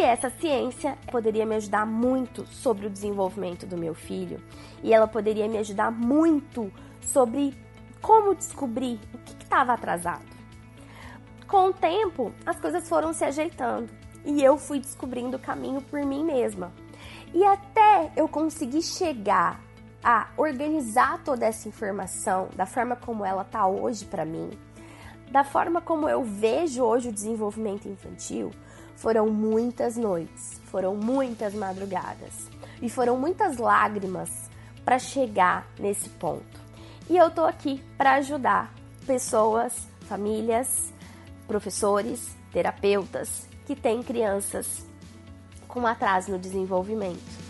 que essa ciência poderia me ajudar muito sobre o desenvolvimento do meu filho e ela poderia me ajudar muito sobre como descobrir o que estava atrasado. Com o tempo, as coisas foram se ajeitando e eu fui descobrindo o caminho por mim mesma. E até eu conseguir chegar a organizar toda essa informação da forma como ela está hoje para mim, da forma como eu vejo hoje o desenvolvimento infantil, foram muitas noites, foram muitas madrugadas e foram muitas lágrimas para chegar nesse ponto. E eu tô aqui para ajudar pessoas, famílias, professores, terapeutas que têm crianças com atraso no desenvolvimento.